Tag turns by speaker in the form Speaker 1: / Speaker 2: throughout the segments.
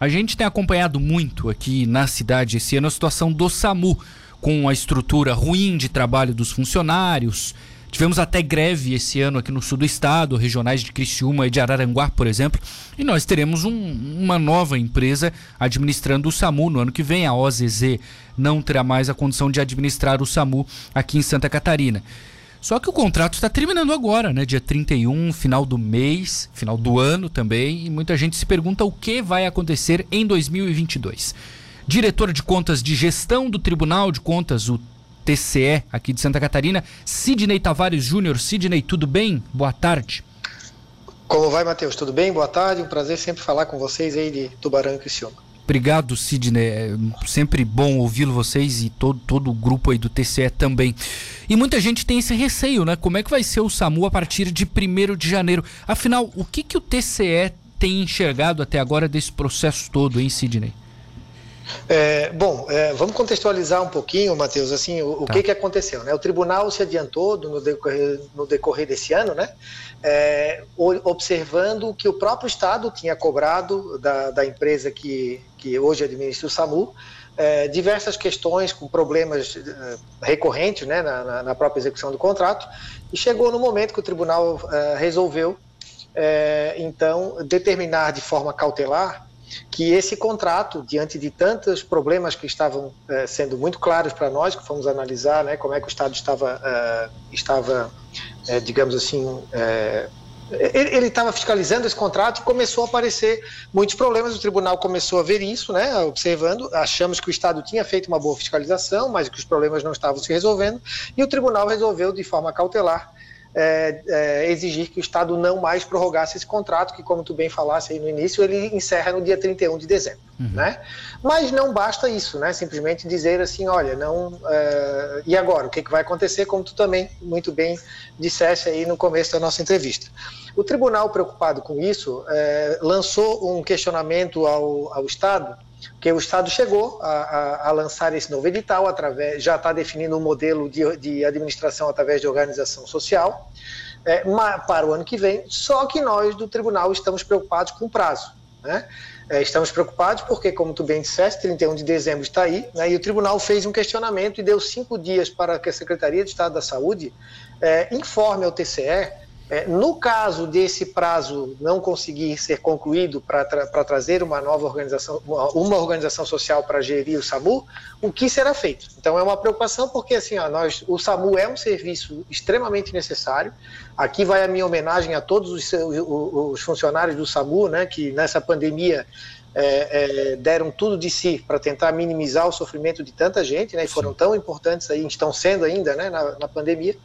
Speaker 1: A gente tem acompanhado muito aqui na cidade esse ano a situação do SAMU, com a estrutura ruim de trabalho dos funcionários. Tivemos até greve esse ano aqui no sul do estado, regionais de Criciúma e de Araranguá, por exemplo. E nós teremos um, uma nova empresa administrando o SAMU no ano que vem. A OZZ não terá mais a condição de administrar o SAMU aqui em Santa Catarina. Só que o contrato está terminando agora, né? Dia 31, final do mês, final do ano também, e muita gente se pergunta o que vai acontecer em 2022. Diretor de Contas de Gestão do Tribunal de Contas, o TCE, aqui de Santa Catarina, Sidney Tavares Júnior. Sidney, tudo bem? Boa tarde.
Speaker 2: Como vai, Matheus? Tudo bem? Boa tarde. Um prazer sempre falar com vocês aí de Tubarão e Criciúma.
Speaker 1: Obrigado, Sidney. É sempre bom ouvi-lo vocês e todo, todo o grupo aí do TCE também. E muita gente tem esse receio, né? Como é que vai ser o SAMU a partir de 1 de janeiro? Afinal, o que, que o TCE tem enxergado até agora desse processo todo, hein, Sidney?
Speaker 2: É, bom, é, vamos contextualizar um pouquinho, Matheus, assim, o, tá. o, que, que aconteceu, né? O tribunal se adiantou no decorrer, no decorrer desse ano, né? É, observando que o próprio Estado tinha cobrado da, da empresa que, que hoje administra o SAMU, é, diversas questões com problemas é, recorrentes né, na, na, própria execução do contrato, e chegou no momento que o tribunal é, resolveu, então, determinar de forma cautelar que esse contrato, diante de tantos problemas que estavam eh, sendo muito claros para nós, que fomos analisar né, como é que o Estado estava, eh, estava eh, digamos assim, ele estava fiscalizando esse contrato e começou a aparecer muitos problemas. O tribunal começou a ver isso, né, observando. Achamos que o Estado tinha feito uma boa fiscalização, mas que os problemas não estavam se resolvendo. E o tribunal resolveu, de forma cautelar, é, é, exigir que o Estado não mais prorrogasse esse contrato, que, como tu bem falasse aí no início, ele encerra no dia 31 de dezembro. Uhum. Né? Mas não basta isso, né? simplesmente dizer assim: olha, não. É, e agora? O que, que vai acontecer? Como tu também muito bem disseste aí no começo da nossa entrevista. O tribunal, preocupado com isso, é, lançou um questionamento ao, ao Estado que o Estado chegou a, a, a, lançar esse novo edital, através, já está definindo um modelo de, de, administração através de organização social é, para o ano que vem, só que nós do tribunal estamos preocupados com o prazo. Né? É, estamos preocupados porque, como tu bem disseste, 31 de dezembro está aí, né, e o tribunal fez um questionamento e deu cinco dias para que a Secretaria de Estado da Saúde é, informe ao TCE é, no caso desse prazo não conseguir ser concluído para tra trazer uma nova organização, uma organização social para gerir o SAMU, o que será feito? Então é uma preocupação porque assim, ó, nós, o SAMU é um serviço extremamente necessário. Aqui vai a minha homenagem a todos os, os funcionários do SAMU, né, que nessa pandemia é, é, deram tudo de si para tentar minimizar o sofrimento de tanta gente, né, e foram tão importantes aí, estão sendo ainda, né, na, na pandemia,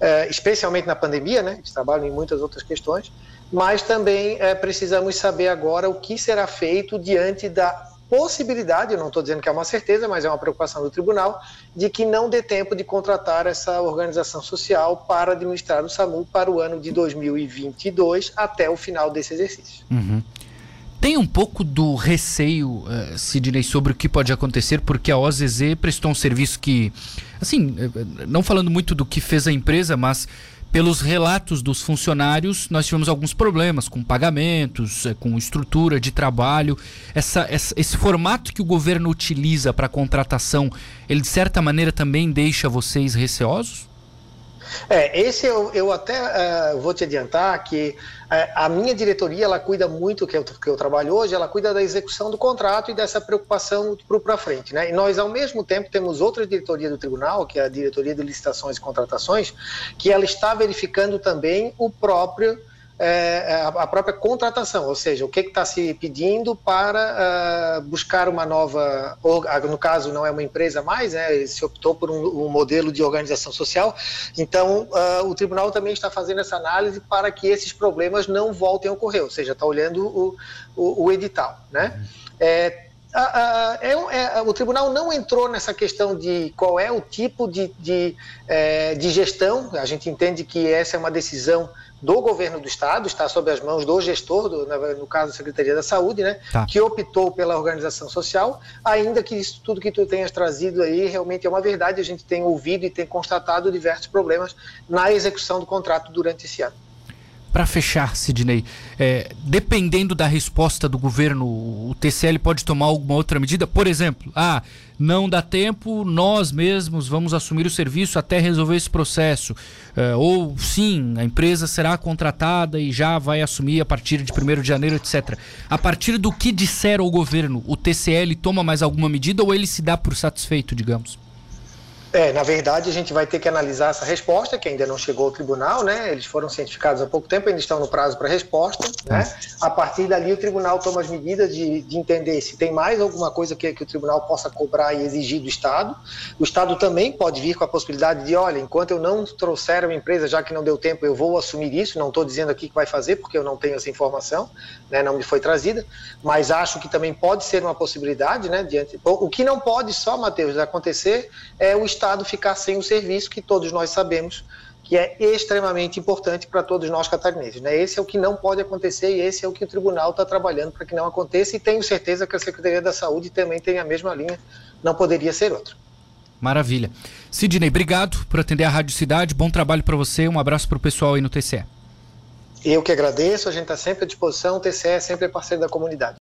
Speaker 2: é, especialmente na pandemia, né, eles trabalham em muitas outras questões, mas também é, precisamos saber agora o que será feito diante da possibilidade, eu não estou dizendo que é uma certeza, mas é uma preocupação do tribunal, de que não dê tempo de contratar essa organização social para administrar o SAMU para o ano de 2022 até o final desse exercício.
Speaker 1: Uhum. Tem um pouco do receio, uh, Sidney, sobre o que pode acontecer, porque a OZZ prestou um serviço que, assim, eh, não falando muito do que fez a empresa, mas pelos relatos dos funcionários, nós tivemos alguns problemas com pagamentos, eh, com estrutura de trabalho. Essa, essa, esse formato que o governo utiliza para contratação, ele de certa maneira também deixa vocês receosos?
Speaker 2: É, esse eu, eu até uh, vou te adiantar que uh, a minha diretoria ela cuida muito que eu, que eu trabalho hoje, ela cuida da execução do contrato e dessa preocupação para frente, né? E nós ao mesmo tempo temos outra diretoria do tribunal, que é a diretoria de licitações e contratações, que ela está verificando também o próprio é, é a própria contratação, ou seja, o que está se pedindo para uh, buscar uma nova, no caso não é uma empresa mais, né, se optou por um, um modelo de organização social, então uh, o tribunal também está fazendo essa análise para que esses problemas não voltem a ocorrer, ou seja, está olhando o, o, o edital. Né? É, é, é, o tribunal não entrou nessa questão de qual é o tipo de, de, é, de gestão, a gente entende que essa é uma decisão do governo do estado, está sob as mãos do gestor, do, no caso da Secretaria da Saúde, né, tá. que optou pela organização social, ainda que isso tudo que tu tenhas trazido aí realmente é uma verdade, a gente tem ouvido e tem constatado diversos problemas na execução do contrato durante esse ano.
Speaker 1: Para fechar, Sidney, é, dependendo da resposta do governo, o TCL pode tomar alguma outra medida? Por exemplo, ah, não dá tempo, nós mesmos vamos assumir o serviço até resolver esse processo. É, ou sim, a empresa será contratada e já vai assumir a partir de 1 de janeiro, etc. A partir do que disser o governo, o TCL toma mais alguma medida ou ele se dá por satisfeito, digamos?
Speaker 2: É, na verdade, a gente vai ter que analisar essa resposta, que ainda não chegou ao tribunal, né? Eles foram cientificados há pouco tempo, ainda estão no prazo para resposta, né? É. A partir dali, o tribunal toma as medidas de, de entender se tem mais alguma coisa que, que o tribunal possa cobrar e exigir do Estado. O Estado também pode vir com a possibilidade de, olha, enquanto eu não trouxer uma empresa, já que não deu tempo, eu vou assumir isso. Não estou dizendo aqui que vai fazer, porque eu não tenho essa informação, né? Não me foi trazida, mas acho que também pode ser uma possibilidade, né? Diante, o que não pode só, Matheus, acontecer é o Estado Estado ficar sem o serviço que todos nós sabemos que é extremamente importante para todos nós catarinenses. Né? Esse é o que não pode acontecer e esse é o que o tribunal está trabalhando para que não aconteça e tenho certeza que a Secretaria da Saúde também tem a mesma linha, não poderia ser outra.
Speaker 1: Maravilha. Sidney, obrigado por atender a Rádio Cidade, bom trabalho para você, um abraço para o pessoal aí no TCE.
Speaker 2: Eu que agradeço, a gente está sempre à disposição, o TCE é sempre parceiro da comunidade.